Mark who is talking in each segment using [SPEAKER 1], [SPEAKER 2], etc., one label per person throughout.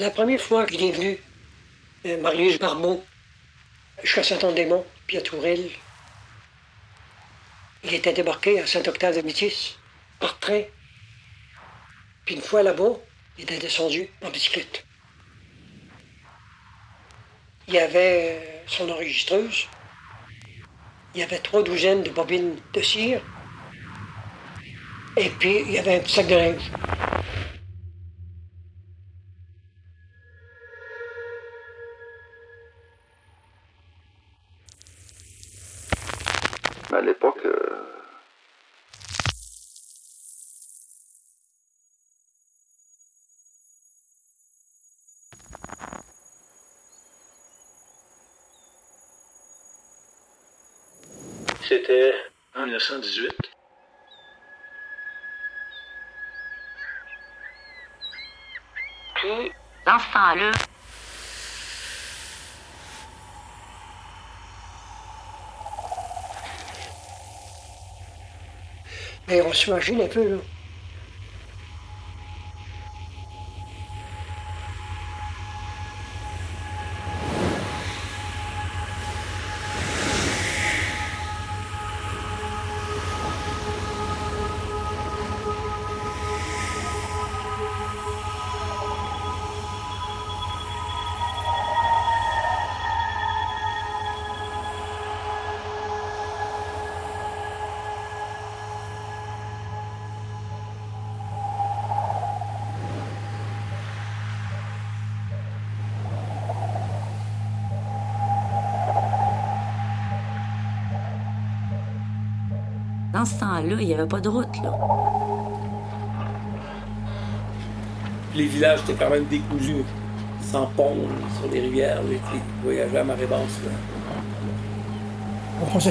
[SPEAKER 1] La première fois qu'il est venu, Marius Barbeau, jusqu'à Saint-Anne-des-Monts, puis à Tourelle, il était débarqué à Saint-Octave-de-Métis, par train. Puis une fois là-bas, il était descendu en bicyclette. Il y avait euh, son enregistreuse, il y avait trois douzaines de bobines de cire, et puis il y avait un petit sac de linge.
[SPEAKER 2] À l'époque, euh,
[SPEAKER 3] C'était en 1918.
[SPEAKER 4] Puis, dans ce temps-là,
[SPEAKER 1] Mais on s'imagine un peu, là.
[SPEAKER 4] Dans ce temps-là, il n'y avait pas de route, là.
[SPEAKER 5] Les villages étaient quand même décousus, sans pont, sur les rivières, les, voyageaient à marée basse.
[SPEAKER 1] On prend ça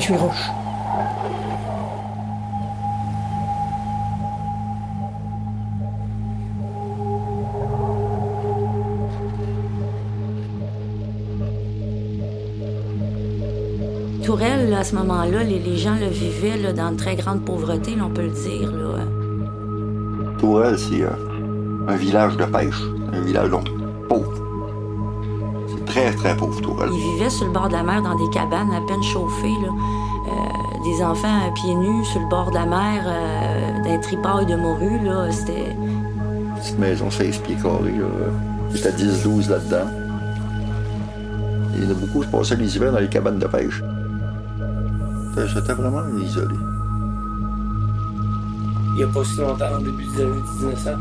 [SPEAKER 4] Tourelle, là, à ce moment-là, les, les gens le vivaient là, dans une très grande pauvreté, là, on peut le dire. Là.
[SPEAKER 2] Tourelle, c'est euh, un village de pêche. Un village donc pauvre. C'est très, très pauvre, Tourelle.
[SPEAKER 4] Ils vivaient sur le bord de la mer dans des cabanes à peine chauffées. Là. Euh, des enfants à pieds nus sur le bord de la mer, euh, d'un tripaille de morue. Là, c'était...
[SPEAKER 2] Petite maison 16 pieds carrés. là. Il y était 10-12 là-dedans. Il y en a beaucoup qui passaient les hivers dans les cabanes de pêche. C'était- C'était vraiment isolé.
[SPEAKER 5] Il n'y a pas si longtemps, au début des années 1900.